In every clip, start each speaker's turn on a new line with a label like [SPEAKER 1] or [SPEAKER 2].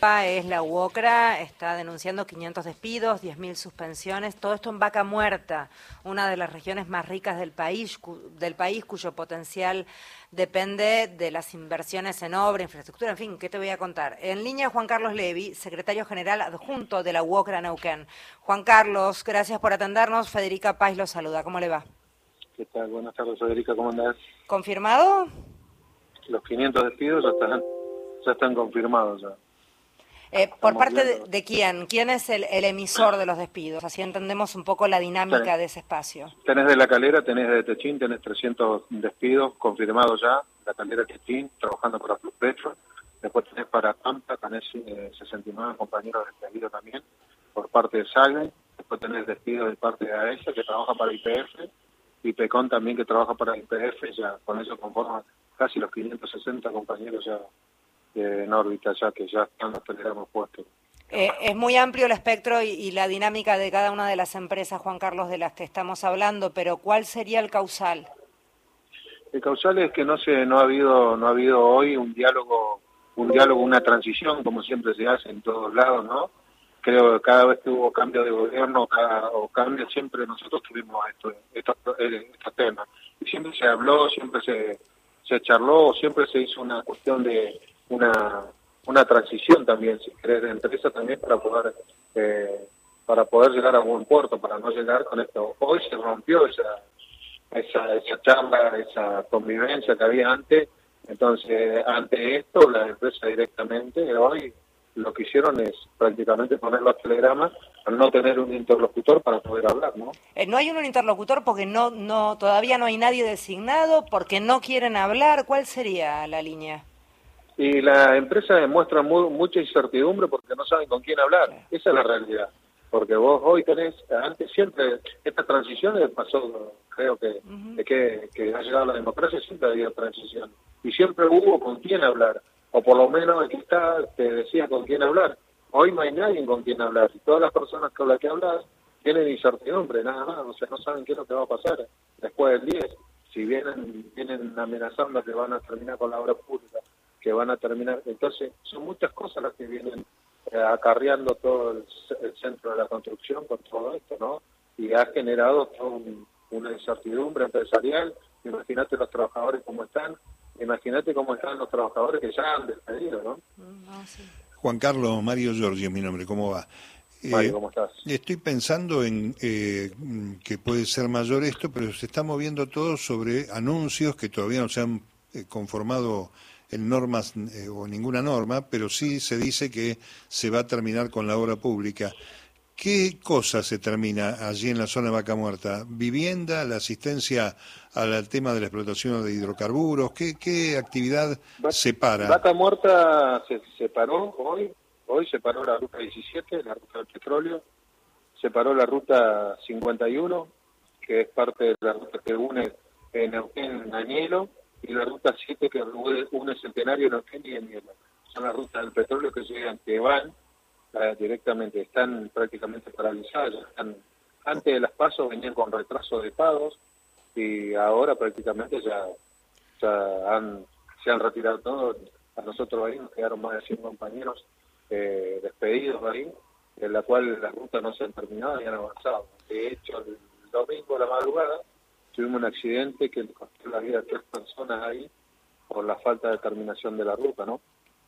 [SPEAKER 1] es la UOCRA, está denunciando 500 despidos, 10.000 suspensiones, todo esto en Vaca Muerta, una de las regiones más ricas del país, del país cuyo potencial depende de las inversiones en obra, infraestructura, en fin, ¿qué te voy a contar? En línea Juan Carlos Levi, secretario general adjunto de la UOCRA Neuquén. Juan Carlos, gracias por atendernos. Federica Paz lo saluda. ¿Cómo le va?
[SPEAKER 2] ¿Qué tal? Buenas tardes, Federica. ¿Cómo andás?
[SPEAKER 1] ¿Confirmado?
[SPEAKER 2] Los 500 despidos ya están, ya están confirmados ya.
[SPEAKER 1] Eh, ¿Por parte de, quién? ¿Quién es el, emisor de los despidos? Así entendemos un poco la dinámica de ese espacio.
[SPEAKER 2] Tenés de La Calera, tenés de Techín, tenés 300 despidos confirmados ya. La Calera Techín, trabajando para Plus Petro. Después tenés para Pampa, tenés 69 eh, compañeros despedidos también por parte de Salve. Después tenés despidos de parte de AESA, que trabaja para IPF. Y PECON también, que trabaja para IPF. Ya con eso conforman casi los 560 compañeros ya en órbita ya que ya están los telegramos puestos.
[SPEAKER 1] Eh, es muy amplio el espectro y, la dinámica de cada una de las empresas, Juan Carlos, de las que estamos hablando, pero ¿cuál sería el causal?
[SPEAKER 2] El causal es que no se no ha habido no ha habido hoy un diálogo un diálogo una transición como siempre se hace en todos lados, ¿no? Creo que cada vez que hubo cambio de gobierno cada, o cambio siempre nosotros tuvimos esto, estos, estos temas y siempre se habló, siempre se se charló, siempre se hizo una cuestión de una, una transición también, si querés, de empresa también para poder eh, para poder llegar a buen puerto, para no llegar con esto. Hoy se rompió esa, esa, esa charla, esa convivencia que había antes, entonces ante esto la empresa directamente hoy lo que hicieron es prácticamente poner los telegramas al no tener un interlocutor para poder hablar, ¿no?
[SPEAKER 1] Eh, no hay un interlocutor porque no, no, todavía no hay nadie designado, porque no quieren hablar. ¿Cuál sería la línea?
[SPEAKER 2] Y la empresa demuestra mucha incertidumbre porque no saben con quién hablar. Esa es la realidad. Porque vos hoy tenés, antes siempre, esta transición pasó, creo que, que, que ha llegado la democracia, siempre había transición. Y siempre hubo con quién hablar. O por lo menos el que está te decía con quién hablar. Hoy no hay nadie con quien hablar. Y todas las personas con las que hablas tienen incertidumbre, nada más. O sea, no saben qué es lo que va a pasar después del 10. Si vienen, vienen amenazando que van a terminar con la obra pública que van a terminar. Entonces, son muchas cosas las que vienen eh, acarreando todo el, centro de la construcción con todo esto, ¿no? Y ha generado toda una incertidumbre empresarial. Imagínate los trabajadores cómo están, imagínate cómo están los trabajadores que ya han despedido, ¿no? Mm,
[SPEAKER 3] Juan Carlos, Mario Giorgio mi nombre, ¿cómo va?
[SPEAKER 2] Mario, ¿cómo estás?
[SPEAKER 3] Estoy pensando en eh, que puede ser mayor esto, pero se está moviendo todo sobre anuncios que todavía no se han eh, conformado en normas eh, o ninguna norma, pero sí se dice que se va a terminar con la obra pública. ¿Qué cosa se termina allí en la zona de Vaca Muerta? ¿Vivienda, la asistencia al tema de la explotación de hidrocarburos? ¿Qué, qué actividad se para?
[SPEAKER 2] Vaca Muerta se separó hoy, hoy se paró la ruta 17, la ruta del petróleo, se paró la ruta 51, que es parte de la ruta que une en Neuquén, Añelo, y la ruta 7 que une Centenario, Neuquén y Enmienda. Son las rutas del petróleo que llegan, que van eh, directamente, están prácticamente paralizadas, están, antes de las pasos venían con retraso de pagos y ahora prácticamente ya, ya han, se han retirado todos. A nosotros ahí nos quedaron más de 100 compañeros eh, despedidos ahí, en la cual las rutas no se han terminado y han avanzado. De hecho, el domingo a la madrugada tuvimos un accidente que le costó la vida a tres personas ahí por la falta de terminación de la ruta, ¿no?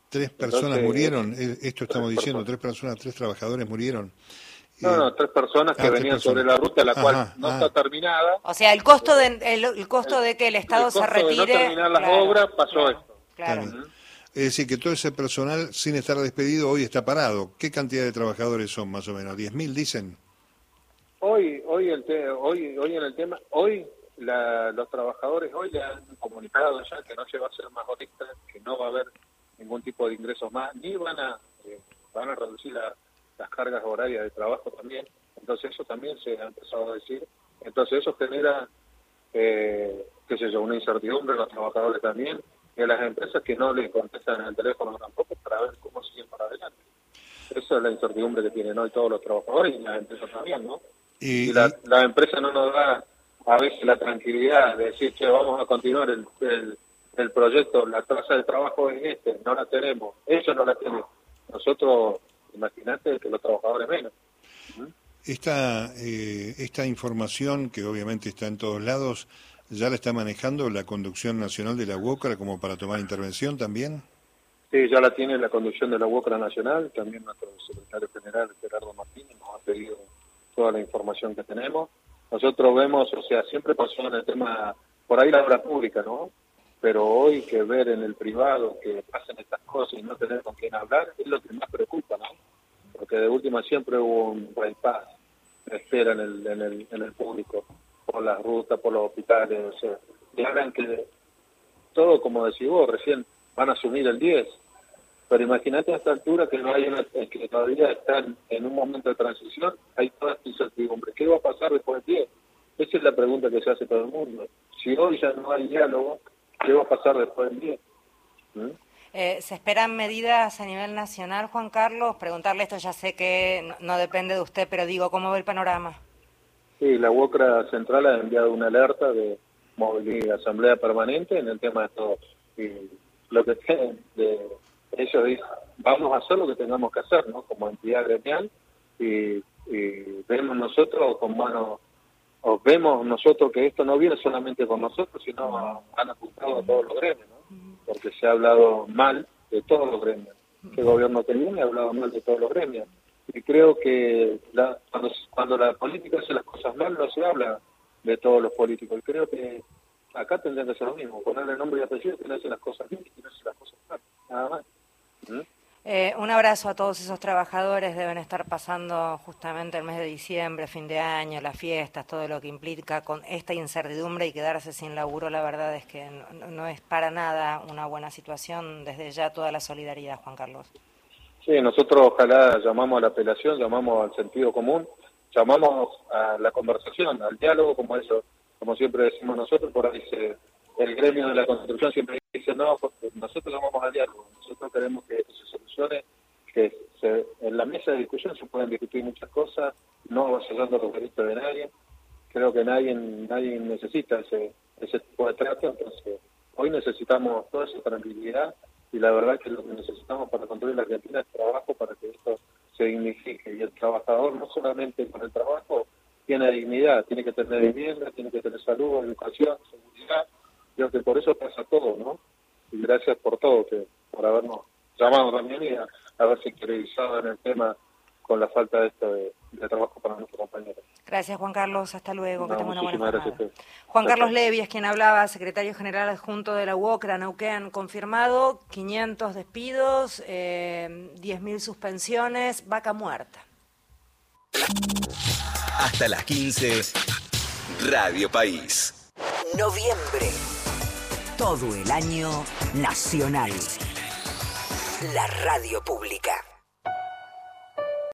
[SPEAKER 3] Tres personas murieron, eh, esto estamos diciendo, tres personas, tres trabajadores murieron.
[SPEAKER 2] No, no, tres personas que ah, venían sobre la ruta, la cual no está terminada.
[SPEAKER 1] O sea, el costo de el, costo de que el Estado se retire.
[SPEAKER 2] De no terminar las obras pasó esto.
[SPEAKER 1] Claro.
[SPEAKER 3] Es decir, que todo ese personal, sin estar despedido, hoy está parado. ¿Qué cantidad de trabajadores son, más o menos? ¿10.000 dicen?
[SPEAKER 2] Hoy, hoy, el hoy, hoy en el tema, hoy los trabajadores hoy le han comunicado ya que no se va a ser más honesta, que no va a haber ningún tipo de ingresos más, ni van a eh, van a reducir las cargas horarias de trabajo también. Entonces eso también se ha empezado a decir. Entonces eso genera, eh, qué sé yo, una incertidumbre en los trabajadores también, y en las empresas que no le contestan el teléfono tampoco para ver cómo siguen para adelante. Esa es la incertidumbre que tienen hoy todos los trabajadores y las empresas también, ¿no? Y, la, la empresa no nos da a veces la tranquilidad de decir, que vamos a continuar el, el, proyecto, la tasa de trabajo es este, no la tenemos, ellos no la tienen. nosotros, imagínate que los trabajadores menos.
[SPEAKER 3] Esta, eh, esta información, que obviamente está en todos lados, ¿ya la está manejando la conducción nacional de la UOCRA como para tomar intervención también?
[SPEAKER 2] Sí, ya la tiene la conducción de la UOCRA nacional, también nuestro secretario general Gerardo Martínez nos ha pedido toda la información que tenemos. Nosotros vemos, o sea, siempre pasó en el tema, por ahí la obra pública, ¿no? Pero hoy que ver en el privado que pasen estas cosas y no tener con quién hablar es lo que más preocupa, ¿no? Porque de última siempre hubo un bypass, espera en el, en el, en el público, por las rutas, por los hospitales, o sea, y hablan que todo, como decís vos, recién van a asumir el 10, pero imagínate a esta altura que no hay una, que todavía están en un momento de transición, hay toda esta incertidumbre. ¿Qué va a pasar después del 10? Esa es la pregunta que se hace todo el mundo. Si hoy ya no hay diálogo, ¿qué va a pasar después del 10?
[SPEAKER 1] ¿Mm? Eh, ¿Se esperan medidas a nivel nacional, Juan Carlos? Preguntarle esto, ya sé que no, depende de usted, pero digo, ¿cómo ve el panorama?
[SPEAKER 2] Sí, la UOCRA Central ha enviado una alerta de movilidad, asamblea permanente en el tema de todo. Y lo que de ellos dicen, vamos a hacer lo que tengamos que hacer, ¿no? Como entidad gremial y, vemos nosotros con mano, o vemos nosotros que esto no viene solamente con nosotros, sino han apuntado a todos los gremios, ¿no? Porque se ha hablado mal de todos los gremios. El gobierno que viene ha hablado mal de todos los gremios. Y creo que la, cuando, cuando la política hace las cosas mal, no se habla de todos los políticos. Y creo que acá tendrían que ser lo mismo, ponerle nombre y apellido que no hace las cosas bien y no hace las cosas mal. Nada más.
[SPEAKER 1] Eh, un abrazo a todos esos trabajadores, deben estar pasando justamente el mes de diciembre, fin de año, las fiestas, todo lo que implica con esta incertidumbre y quedarse sin laburo, la verdad es que no, es para nada una buena situación, desde ya toda la solidaridad, Juan Carlos.
[SPEAKER 2] Sí, nosotros ojalá llamamos a la apelación, llamamos al sentido común, llamamos a la conversación, al diálogo, como eso, como siempre decimos nosotros, por ahí se el gremio de la construcción siempre dice, no, nosotros vamos al diálogo, nosotros queremos que esto se solucione, que en la mesa de discusión se pueden discutir muchas cosas, no avasallando los derechos de nadie, creo que nadie nadie necesita ese, ese tipo de trato, entonces hoy necesitamos toda esa tranquilidad y la verdad que lo que necesitamos para construir la Argentina es trabajo para que esto se dignifique. Y el trabajador no solamente con el trabajo tiene dignidad, tiene que tener vivienda, tiene que tener salud, educación, creo que por eso pasa todo, ¿no? Y gracias por todo, que por habernos llamado también y a, haberse interiorizado en el tema con la falta de esto de, trabajo para nuestros compañeros.
[SPEAKER 1] Gracias, Juan Carlos. Hasta luego. que tenga una buena jornada. Juan Carlos Levi es quien hablaba, secretario general adjunto de la UOCRA Neuquén, confirmado 500 despidos, eh, 10.000 suspensiones, vaca muerta.
[SPEAKER 4] Hasta las 15, Radio País.
[SPEAKER 5] Noviembre todo el año nacional. La radio pública.